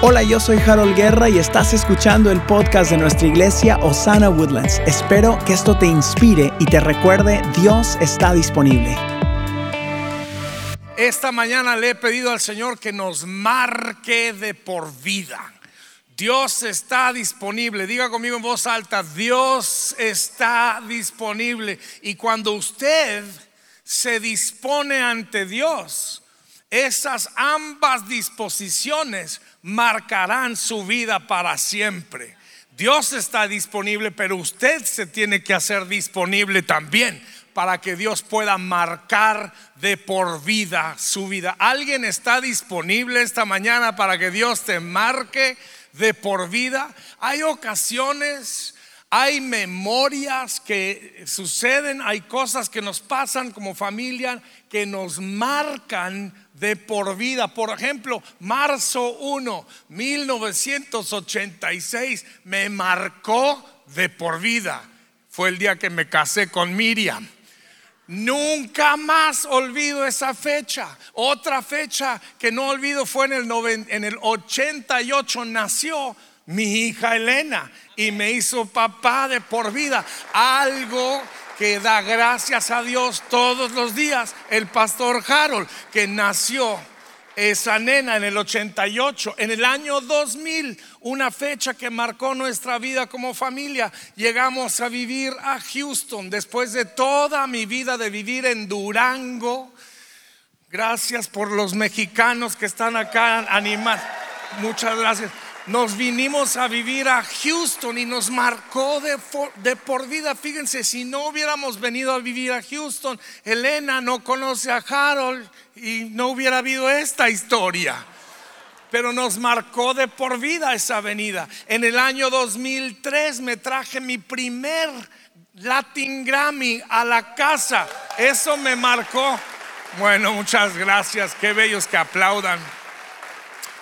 Hola, yo soy Harold Guerra y estás escuchando el podcast de nuestra iglesia Osana Woodlands. Espero que esto te inspire y te recuerde, Dios está disponible. Esta mañana le he pedido al Señor que nos marque de por vida. Dios está disponible. Diga conmigo en voz alta, Dios está disponible. Y cuando usted se dispone ante Dios, esas ambas disposiciones marcarán su vida para siempre. Dios está disponible, pero usted se tiene que hacer disponible también para que Dios pueda marcar de por vida su vida. ¿Alguien está disponible esta mañana para que Dios te marque de por vida? Hay ocasiones, hay memorias que suceden, hay cosas que nos pasan como familia que nos marcan de por vida. Por ejemplo, marzo 1, 1986 me marcó de por vida. Fue el día que me casé con Miriam. Nunca más olvido esa fecha. Otra fecha que no olvido fue en el, en el 88 nació mi hija Elena y me hizo papá de por vida. Algo que da gracias a Dios todos los días, el pastor Harold, que nació esa nena en el 88, en el año 2000, una fecha que marcó nuestra vida como familia. Llegamos a vivir a Houston después de toda mi vida de vivir en Durango. Gracias por los mexicanos que están acá animando. Muchas gracias nos vinimos a vivir a Houston y nos marcó de, por vida. Fíjense, si no hubiéramos venido a vivir a Houston, Elena no conoce a Harold y no hubiera habido esta historia. Pero nos marcó de por vida esa venida. En el año 2003 me traje mi primer Latin Grammy a la casa. Eso me marcó. Bueno, muchas gracias. Qué bellos que aplaudan.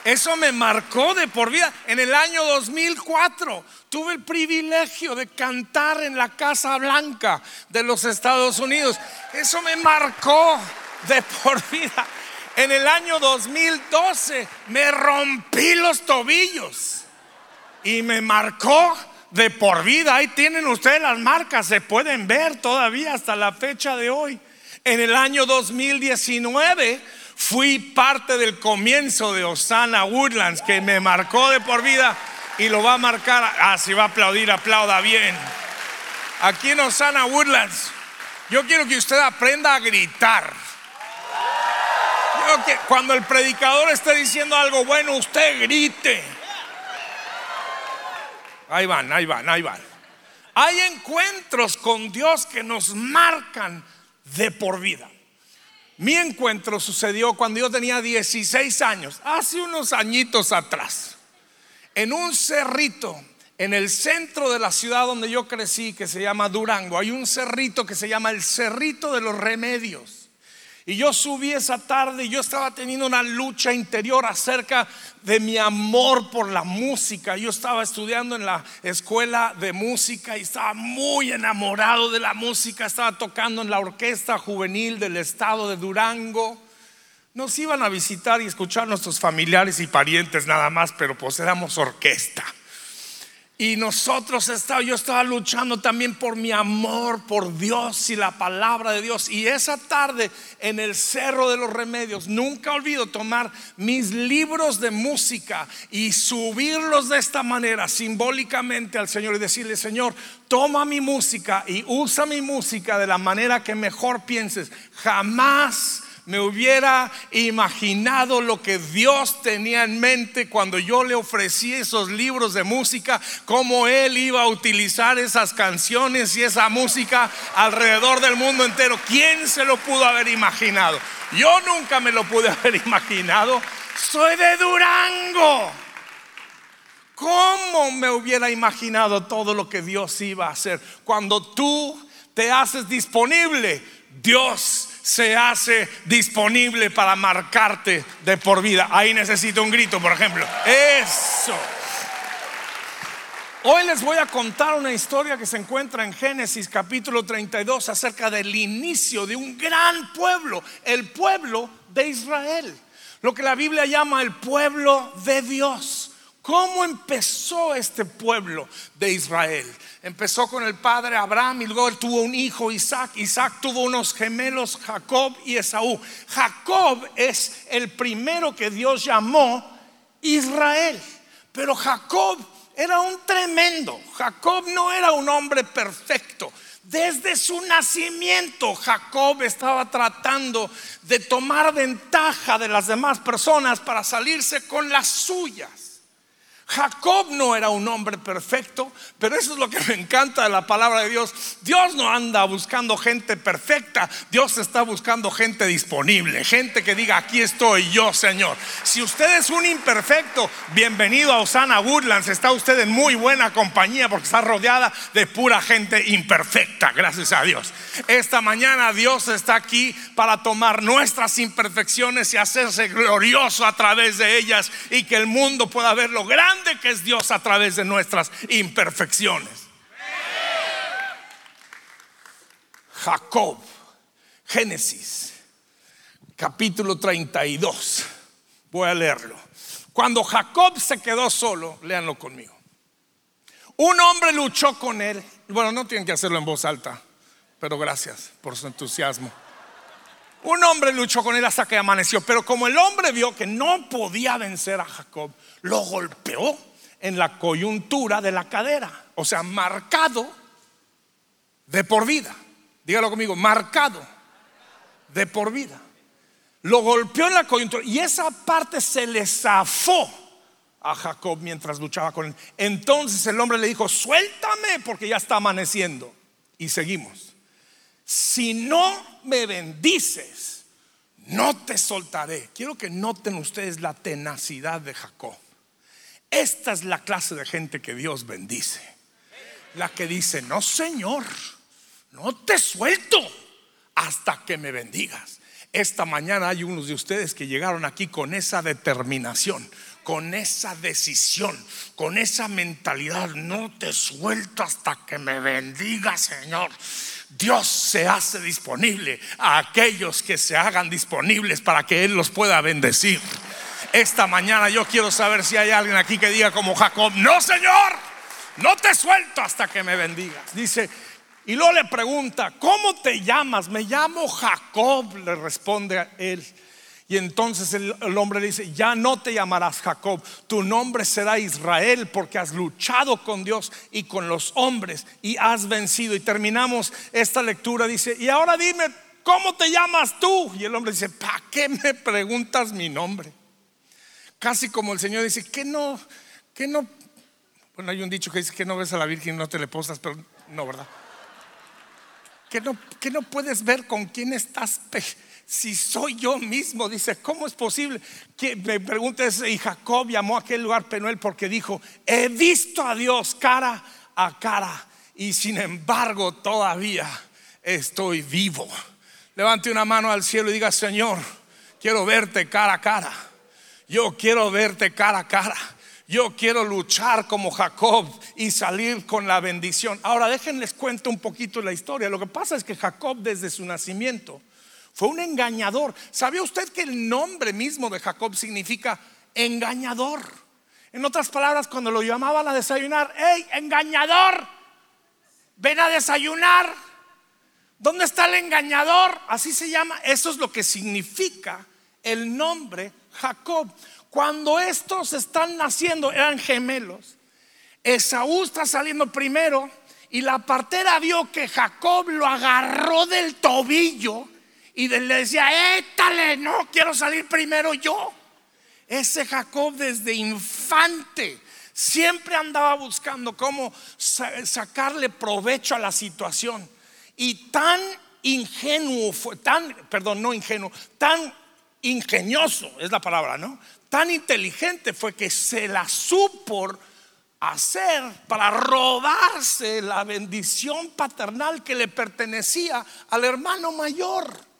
Eso me marcó de por vida. En el año 2004 tuve el privilegio de cantar en la Casa Blanca de los Estados Unidos. Eso me marcó de por vida. En el año 2012 me rompí los tobillos y me marcó de por vida. Ahí tienen ustedes las marcas, se pueden ver todavía hasta la fecha de hoy. En el año 2019 Fui parte del comienzo de Osana Woodlands que me marcó de por vida y lo va a marcar. Ah, si va a aplaudir, aplauda bien. Aquí en Osana Woodlands, yo quiero que usted aprenda a gritar. que cuando el predicador esté diciendo algo bueno, usted grite. Ahí van, ahí van, ahí van. Hay encuentros con Dios que nos marcan de por vida. Mi encuentro sucedió cuando yo tenía 16 años, hace unos añitos atrás, en un cerrito en el centro de la ciudad donde yo crecí, que se llama Durango. Hay un cerrito que se llama el Cerrito de los Remedios. Y yo subí esa tarde y yo estaba teniendo una lucha interior acerca de mi amor por la música. Yo estaba estudiando en la escuela de música y estaba muy enamorado de la música. Estaba tocando en la orquesta juvenil del estado de Durango. Nos iban a visitar y escuchar nuestros familiares y parientes nada más, pero pues orquesta. Y nosotros estaba, yo estaba luchando también por mi amor por Dios y la palabra de Dios. Y esa tarde en el Cerro de los Remedios, nunca olvido tomar mis libros de música y subirlos de esta manera simbólicamente al Señor y decirle, Señor, toma mi música y usa mi música de la manera que mejor pienses. Jamás me hubiera imaginado lo que Dios tenía en mente cuando yo le ofrecí esos libros de música, cómo Él iba a utilizar esas canciones y esa música alrededor del mundo entero. ¿Quién se lo pudo haber imaginado? Yo nunca me lo pude haber imaginado. Soy de Durango. ¿Cómo me hubiera imaginado todo lo que Dios iba a hacer? Cuando tú te haces disponible, Dios se hace disponible para marcarte de por vida. Ahí necesito un grito, por ejemplo. Eso. Hoy les voy a contar una historia que se encuentra en Génesis capítulo 32 acerca del inicio de un gran pueblo, el pueblo de Israel. Lo que la Biblia llama el pueblo de Dios. ¿Cómo empezó este pueblo de Israel? Empezó con el padre Abraham y luego él tuvo un hijo Isaac. Isaac tuvo unos gemelos Jacob y Esaú. Jacob es el primero que Dios llamó Israel. Pero Jacob era un tremendo. Jacob no era un hombre perfecto. Desde su nacimiento Jacob estaba tratando de tomar ventaja de las demás personas para salirse con las suyas. Jacob no era un hombre perfecto, pero eso es lo que me encanta de la palabra de Dios. Dios no anda buscando gente perfecta, Dios está buscando gente disponible, gente que diga, aquí estoy yo, Señor. Si usted es un imperfecto, bienvenido a Osana Woodlands, está usted en muy buena compañía porque está rodeada de pura gente imperfecta, gracias a Dios. Esta mañana Dios está aquí para tomar nuestras imperfecciones y hacerse glorioso a través de ellas y que el mundo pueda ver lo grande que es Dios a través de nuestras imperfecciones. Jacob, Génesis, capítulo 32. Voy a leerlo. Cuando Jacob se quedó solo, léanlo conmigo. Un hombre luchó con él. Bueno, no tienen que hacerlo en voz alta, pero gracias por su entusiasmo. Un hombre luchó con él hasta que amaneció, pero como el hombre vio que no podía vencer a Jacob, lo golpeó en la coyuntura de la cadera, o sea, marcado de por vida. Dígalo conmigo, marcado de por vida. Lo golpeó en la coyuntura y esa parte se le zafó a Jacob mientras luchaba con él. Entonces el hombre le dijo, suéltame porque ya está amaneciendo. Y seguimos si no me bendices, no te soltaré. Quiero que noten ustedes la tenacidad de Jacob. Esta es la clase de gente que Dios bendice. La que dice, no Señor, no te suelto hasta que me bendigas. Esta mañana hay unos de ustedes que llegaron aquí con esa determinación, con esa decisión, con esa mentalidad. No te suelto hasta que me bendiga, Señor. Dios se hace disponible a aquellos que se hagan disponibles para que Él los pueda bendecir. Esta mañana yo quiero saber si hay alguien aquí que diga como Jacob, no Señor, no te suelto hasta que me bendigas. Dice, y luego le pregunta, ¿cómo te llamas? Me llamo Jacob, le responde a él. Y entonces el, hombre le dice, ya no te llamarás Jacob, tu nombre será Israel porque has luchado con Dios y con los hombres y has vencido. Y terminamos esta lectura, dice, y ahora dime, ¿cómo te llamas tú? Y el hombre dice, ¿para qué me preguntas mi nombre? Casi como el Señor dice, que no, que no, bueno, hay un dicho que dice que no ves a la Virgen y no te le postas, pero no, ¿verdad? Que no, que no puedes ver con quién estás si soy yo mismo, dice, ¿cómo es posible? Que me preguntes, y Jacob llamó a aquel lugar Penuel porque dijo, he visto a Dios cara a cara y sin embargo todavía estoy vivo. Levante una mano al cielo y diga, Señor, quiero verte cara a cara. Yo quiero verte cara a cara. Yo quiero luchar como Jacob y salir con la bendición. Ahora déjenles cuento un poquito la historia. Lo que pasa es que Jacob desde su nacimiento fue un engañador. ¿Sabía usted que el nombre mismo de Jacob significa engañador? En otras palabras, cuando lo llamaban a desayunar, ¡hey, engañador! Ven a desayunar. ¿Dónde está el engañador? Así se llama. Eso es lo que significa el nombre Jacob. Cuando estos están naciendo, eran gemelos. Esaú está saliendo primero y la partera vio que Jacob lo agarró del tobillo y le decía, étale, no quiero salir primero yo. Ese Jacob desde infante siempre andaba buscando cómo sacarle provecho a la situación. Y tan ingenuo fue, tan, perdón, no ingenuo, tan ingenioso es la palabra, ¿no? Tan inteligente fue que se la supo hacer para robarse la bendición paternal que le pertenecía al hermano mayor.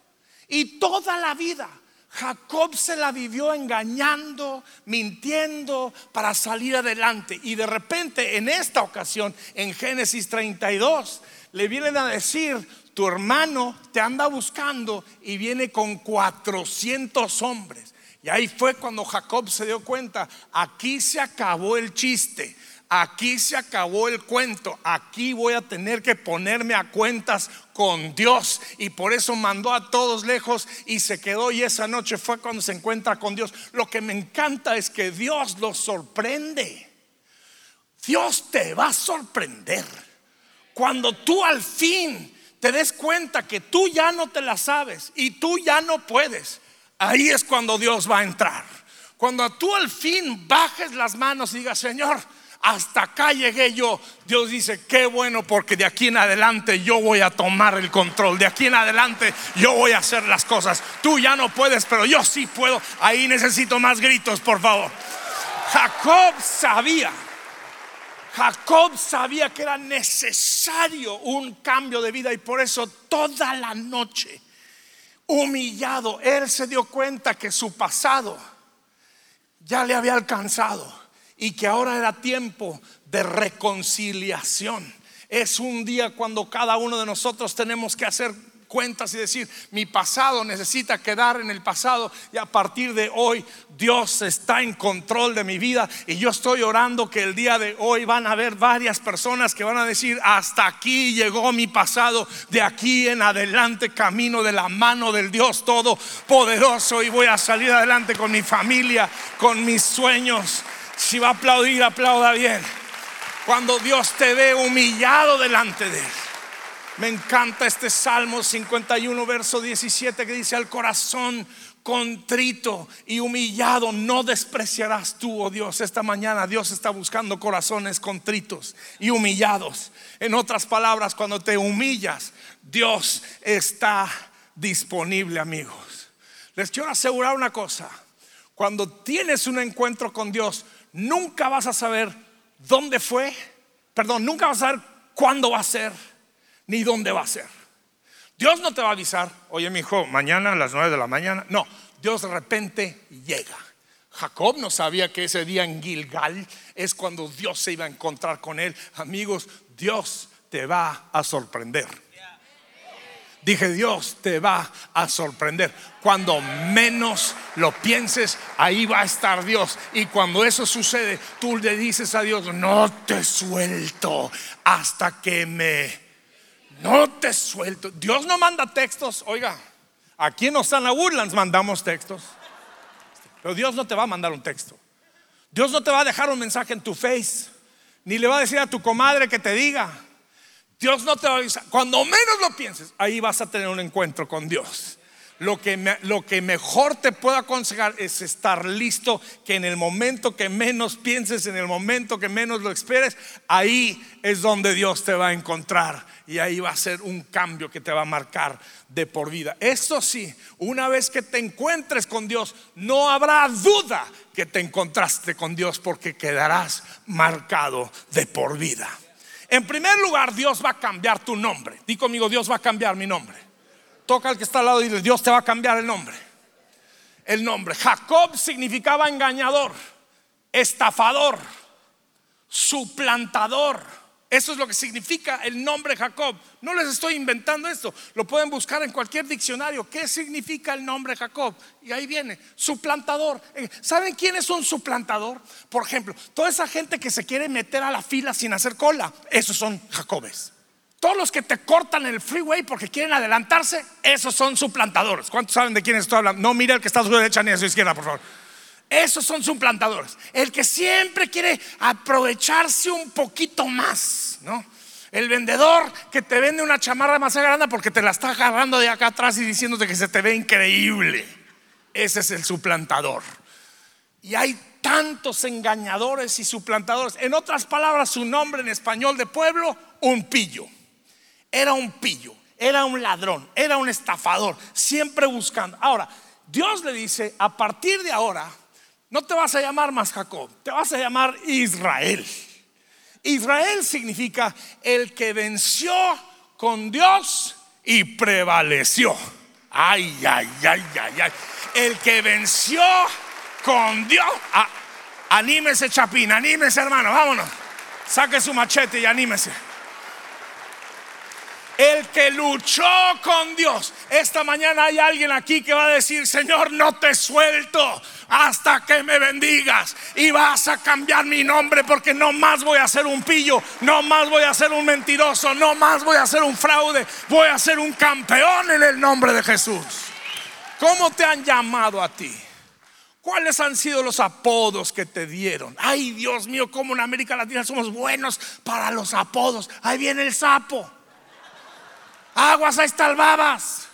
Y toda la vida Jacob se la vivió engañando, mintiendo para salir adelante. Y de repente en esta ocasión, en Génesis 32, le vienen a decir, tu hermano te anda buscando y viene con 400 hombres. Y ahí fue cuando Jacob se dio cuenta, aquí se acabó el chiste, aquí se acabó el cuento, aquí voy a tener que ponerme a cuentas con Dios. Y por eso mandó a todos lejos y se quedó y esa noche fue cuando se encuentra con Dios. Lo que me encanta es que Dios los sorprende. Dios te va a sorprender. Cuando tú al fin te des cuenta que tú ya no te la sabes y tú ya no puedes, ahí es cuando Dios va a entrar. Cuando tú al fin bajes las manos y digas, Señor, hasta acá llegué yo. Dios dice, qué bueno porque de aquí en adelante yo voy a tomar el control. De aquí en adelante yo voy a hacer las cosas. Tú ya no puedes, pero yo sí puedo. Ahí necesito más gritos, por favor. Jacob sabía Jacob sabía que era necesario un cambio de vida y por eso toda la noche, humillado, él se dio cuenta que su pasado ya le había alcanzado y que ahora era tiempo de reconciliación. Es un día cuando cada uno de nosotros tenemos que hacer cuentas y decir, mi pasado necesita quedar en el pasado y a partir de hoy Dios está en control de mi vida y yo estoy orando que el día de hoy van a haber varias personas que van a decir, hasta aquí llegó mi pasado, de aquí en adelante camino de la mano del Dios Todopoderoso y voy a salir adelante con mi familia, con mis sueños. Si va a aplaudir, aplauda bien. Cuando Dios te ve humillado delante de Él. Me encanta este Salmo 51, verso 17 que dice, al corazón contrito y humillado no despreciarás tú, oh Dios. Esta mañana Dios está buscando corazones contritos y humillados. En otras palabras, cuando te humillas, Dios está disponible, amigos. Les quiero asegurar una cosa. Cuando tienes un encuentro con Dios, nunca vas a saber dónde fue, perdón, nunca vas a saber cuándo va a ser ni dónde va a ser. Dios no te va a avisar, oye mi hijo, mañana a las nueve de la mañana. No, Dios de repente llega. Jacob no sabía que ese día en Gilgal es cuando Dios se iba a encontrar con él. Amigos, Dios te va a sorprender. Dije, Dios te va a sorprender. Cuando menos lo pienses, ahí va a estar Dios. Y cuando eso sucede, tú le dices a Dios, no te suelto hasta que me no te suelto. Dios no manda textos. Oiga, aquí en Osana Woodlands mandamos textos. Pero Dios no te va a mandar un texto. Dios no te va a dejar un mensaje en tu face. Ni le va a decir a tu comadre que te diga. Dios no te va a avisar. Cuando menos lo pienses, ahí vas a tener un encuentro con Dios. Lo que, lo que mejor te puedo aconsejar es estar listo, que en el momento que menos pienses, en el momento que menos lo esperes, ahí es donde Dios te va a encontrar y ahí va a ser un cambio que te va a marcar de por vida. Eso sí, una vez que te encuentres con Dios, no habrá duda que te encontraste con Dios porque quedarás marcado de por vida. En primer lugar, Dios va a cambiar tu nombre. Di conmigo, Dios va a cambiar mi nombre. Toca al que está al lado y dile, Dios te va a cambiar el nombre. El nombre. Jacob significaba engañador, estafador, suplantador eso es lo que significa el nombre Jacob. No les estoy inventando esto. Lo pueden buscar en cualquier diccionario. ¿Qué significa el nombre Jacob? Y ahí viene, suplantador. Eh, ¿Saben quién es un suplantador? Por ejemplo, toda esa gente que se quiere meter a la fila sin hacer cola, esos son Jacobes. Todos los que te cortan el freeway porque quieren adelantarse, esos son suplantadores. ¿Cuántos saben de quién estoy hablando? No, mire el que está a su derecha ni a su izquierda, por favor. Esos son suplantadores. El que siempre quiere aprovecharse un poquito más, ¿no? El vendedor que te vende una chamarra más grande porque te la está agarrando de acá atrás y diciéndote que se te ve increíble. Ese es el suplantador. Y hay tantos engañadores y suplantadores. En otras palabras, su nombre en español de pueblo, un pillo. Era un pillo, era un ladrón, era un estafador, siempre buscando. Ahora, Dios le dice, a partir de ahora, no te vas a llamar más Jacob, te vas a llamar Israel. Israel significa el que venció con Dios y prevaleció. Ay, ay, ay, ay, ay. El que venció con Dios. Ah, anímese, Chapín, anímese, hermano, vámonos. Saque su machete y anímese. El que luchó con Dios. Esta mañana hay alguien aquí que va a decir, Señor, no te suelto hasta que me bendigas. Y vas a cambiar mi nombre porque no más voy a ser un pillo, no más voy a ser un mentiroso, no más voy a ser un fraude. Voy a ser un campeón en el nombre de Jesús. ¿Cómo te han llamado a ti? ¿Cuáles han sido los apodos que te dieron? Ay, Dios mío, como en América Latina somos buenos para los apodos. Ahí viene el sapo. Aguas, ahí está el babas.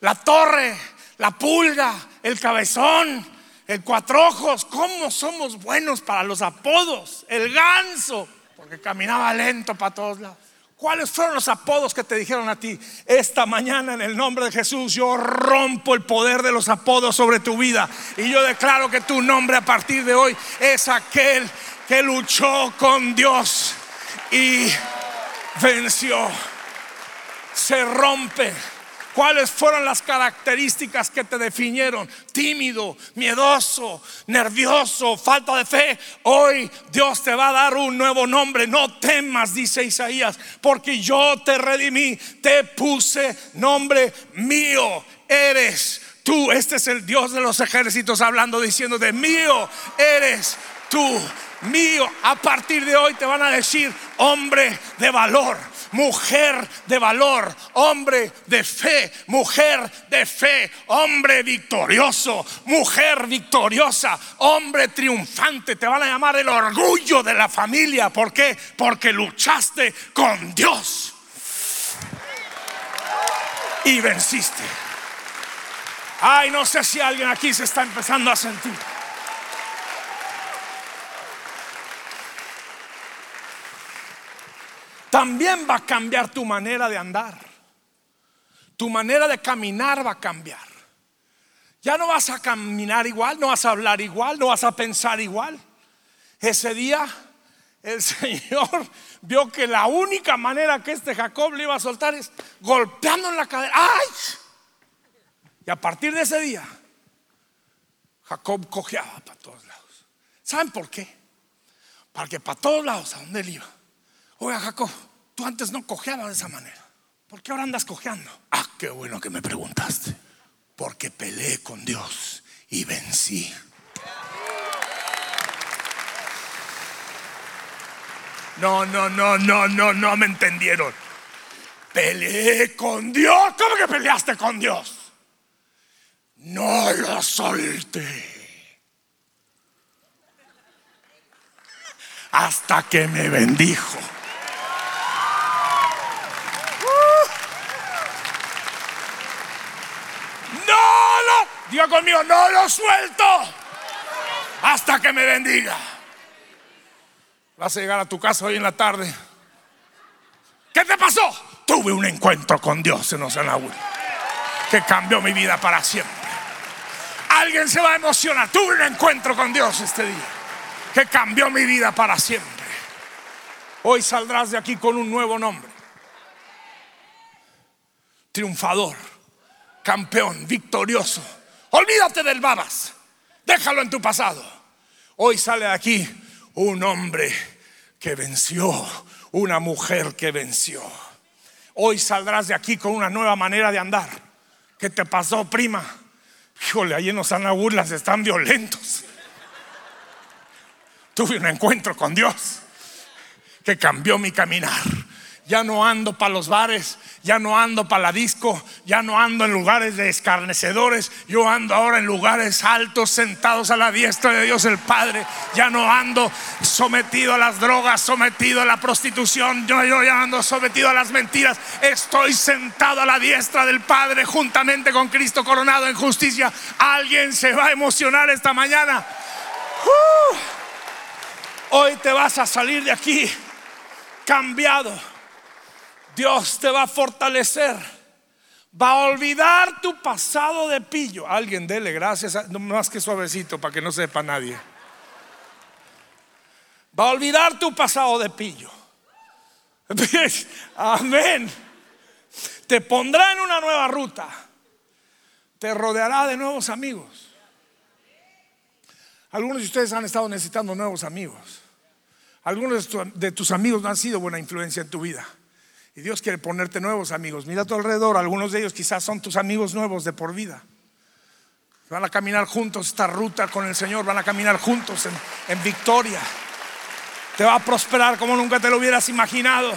La torre, la pulga, el cabezón, el cuatrojos. ¿Cómo somos buenos para los apodos? El ganso, porque caminaba lento para todos lados. ¿Cuáles fueron los apodos que te dijeron a ti? Esta mañana en el nombre de Jesús yo rompo el poder de los apodos sobre tu vida y yo declaro que tu nombre a partir de hoy es aquel que luchó con Dios y venció se rompe. ¿Cuáles fueron las características que te definieron? Tímido, miedoso, nervioso, falta de fe. Hoy Dios te va a dar un nuevo nombre. No temas, dice Isaías, porque yo te redimí, te puse nombre mío. Eres tú. Este es el Dios de los ejércitos hablando, diciendo de mío eres tú. Mío, a partir de hoy te van a decir hombre de valor mujer de valor, hombre de fe, mujer de fe, hombre victorioso, mujer victoriosa, hombre triunfante. Te van a llamar el orgullo de la familia. ¿Por qué? Porque luchaste con Dios y venciste. Ay, no sé si alguien aquí se está empezando a sentir. También va a cambiar tu manera de andar. Tu manera de caminar va a cambiar. Ya no vas a caminar igual, no vas a hablar igual, no vas a pensar igual. Ese día el Señor vio que la única manera que este Jacob le iba a soltar es golpeando en la cadera. ¡Ay! Y a partir de ese día, Jacob cojeaba para todos lados. ¿Saben por qué? Para que para todos lados, a donde él iba, Oiga, Jacob, tú antes no cojeabas de esa manera. ¿Por qué ahora andas cojeando? Ah, qué bueno que me preguntaste. Porque peleé con Dios y vencí. No, no, no, no, no, no me entendieron. Peleé con Dios. ¿Cómo que peleaste con Dios? No lo solté. Hasta que me bendijo. Diga conmigo, no lo suelto hasta que me bendiga. Vas a llegar a tu casa hoy en la tarde. ¿Qué te pasó? Tuve un encuentro con Dios en Osanaúl que cambió mi vida para siempre. Alguien se va a emocionar. Tuve un encuentro con Dios este día que cambió mi vida para siempre. Hoy saldrás de aquí con un nuevo nombre. Triunfador, campeón, victorioso Olvídate del babas. Déjalo en tu pasado. Hoy sale de aquí un hombre que venció, una mujer que venció. Hoy saldrás de aquí con una nueva manera de andar. ¿Qué te pasó, prima? Híjole, ahí en los burlas están violentos. Tuve un encuentro con Dios que cambió mi caminar. Ya no ando para los bares, ya no ando para la disco, ya no ando en lugares de escarnecedores, yo ando ahora en lugares altos, sentados a la diestra de Dios el Padre. Ya no ando sometido a las drogas, sometido a la prostitución, yo, yo ya ando sometido a las mentiras. Estoy sentado a la diestra del Padre juntamente con Cristo coronado en justicia. Alguien se va a emocionar esta mañana. Uh. hoy te vas a salir de aquí cambiado Dios te va a fortalecer. Va a olvidar tu pasado de pillo. Alguien dele gracias, más que suavecito para que no sepa nadie. Va a olvidar tu pasado de pillo. Amén. Te pondrá en una nueva ruta. Te rodeará de nuevos amigos. Algunos de ustedes han estado necesitando nuevos amigos. Algunos de tus amigos no han sido buena influencia en tu vida. Y Dios quiere ponerte nuevos amigos. Mira a tu alrededor, algunos de ellos quizás son tus amigos nuevos de por vida. Van a caminar juntos esta ruta con el Señor, van a caminar juntos en, victoria. Te va a prosperar como nunca te lo hubieras imaginado.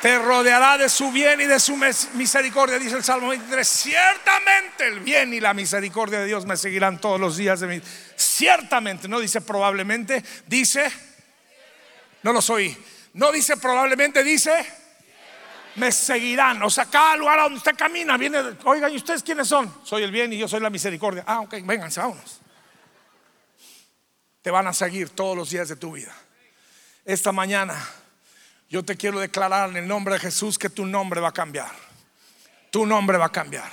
Te rodeará de su bien y de su misericordia, dice el Salmo 23. Ciertamente el bien y la misericordia de Dios me seguirán todos los días de mi Ciertamente, no dice probablemente, dice, no lo soy. No dice probablemente, dice me seguirán. O sea, cada lugar a donde usted camina, viene, oigan, ¿y ustedes quiénes son? Soy el bien y yo soy la misericordia. Ah, ok, vénganse, vámonos. Te van a seguir todos los días de tu vida. Esta mañana yo te quiero declarar en el nombre de Jesús que tu nombre va a cambiar. Tu nombre va a cambiar.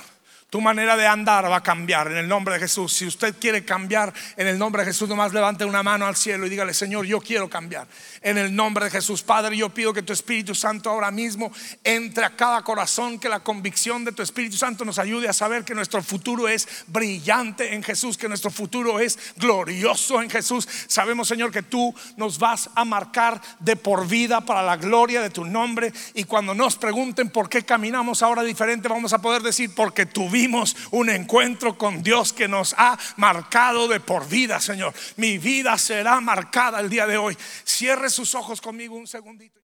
Tu manera de andar va a cambiar en el nombre de Jesús. Si usted quiere cambiar en el nombre de Jesús, nomás levante una mano al cielo y dígale, Señor, yo quiero cambiar. En el nombre de Jesús, Padre, yo pido que tu Espíritu Santo ahora mismo entre a cada corazón, que la convicción de tu Espíritu Santo nos ayude a saber que nuestro futuro es brillante en Jesús, que nuestro futuro es glorioso en Jesús. Sabemos, Señor, que tú nos vas a marcar de por vida para la gloria de tu nombre. Y cuando nos pregunten por qué caminamos ahora diferente, vamos a poder decir, porque tu vida un encuentro con Dios que nos ha marcado de por vida, Señor. Mi vida será marcada el día de hoy. Cierre sus ojos conmigo un segundito.